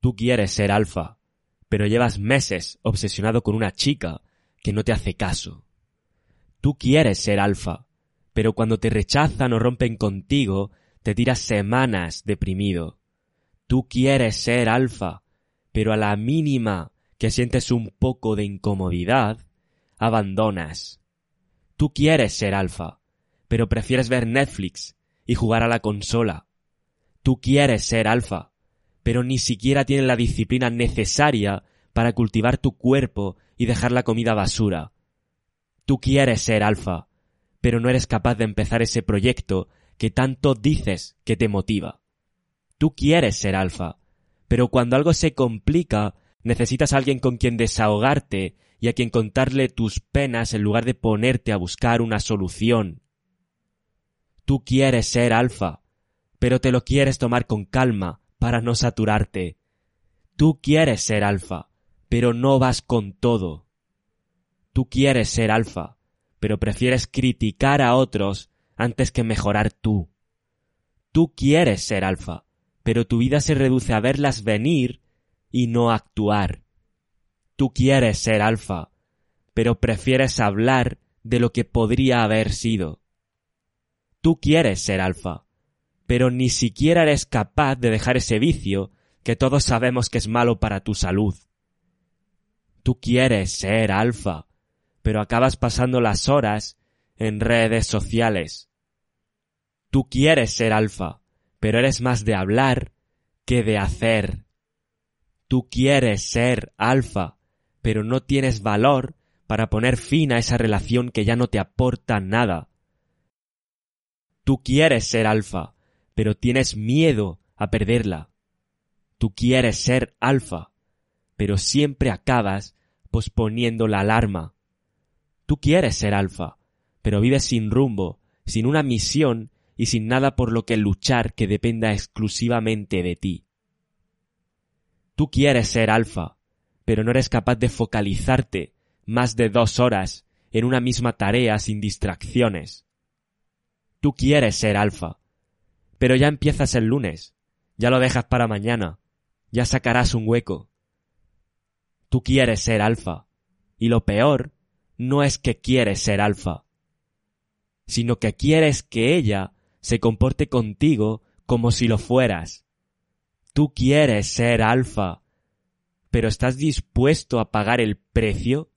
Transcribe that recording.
Tú quieres ser alfa, pero llevas meses obsesionado con una chica que no te hace caso. Tú quieres ser alfa, pero cuando te rechazan o rompen contigo, te tiras semanas deprimido. Tú quieres ser alfa, pero a la mínima que sientes un poco de incomodidad, abandonas. Tú quieres ser alfa, pero prefieres ver Netflix y jugar a la consola. Tú quieres ser alfa, pero ni siquiera tienes la disciplina necesaria para cultivar tu cuerpo y dejar la comida basura. Tú quieres ser alfa, pero no eres capaz de empezar ese proyecto que tanto dices que te motiva. Tú quieres ser alfa, pero cuando algo se complica, necesitas a alguien con quien desahogarte y a quien contarle tus penas en lugar de ponerte a buscar una solución. Tú quieres ser alfa, pero te lo quieres tomar con calma para no saturarte. Tú quieres ser alfa, pero no vas con todo. Tú quieres ser alfa, pero prefieres criticar a otros antes que mejorar tú. Tú quieres ser alfa, pero tu vida se reduce a verlas venir y no actuar. Tú quieres ser alfa, pero prefieres hablar de lo que podría haber sido. Tú quieres ser alfa, pero ni siquiera eres capaz de dejar ese vicio que todos sabemos que es malo para tu salud. Tú quieres ser alfa, pero acabas pasando las horas en redes sociales. Tú quieres ser alfa, pero eres más de hablar que de hacer. Tú quieres ser alfa, pero no tienes valor para poner fin a esa relación que ya no te aporta nada. Tú quieres ser alfa, pero tienes miedo a perderla. Tú quieres ser alfa, pero siempre acabas posponiendo la alarma. Tú quieres ser alfa, pero vives sin rumbo, sin una misión y sin nada por lo que luchar que dependa exclusivamente de ti. Tú quieres ser alfa, pero no eres capaz de focalizarte más de dos horas en una misma tarea sin distracciones. Tú quieres ser alfa, pero ya empiezas el lunes, ya lo dejas para mañana, ya sacarás un hueco. Tú quieres ser alfa, y lo peor no es que quieres ser alfa, sino que quieres que ella se comporte contigo como si lo fueras. Tú quieres ser alfa, pero ¿estás dispuesto a pagar el precio?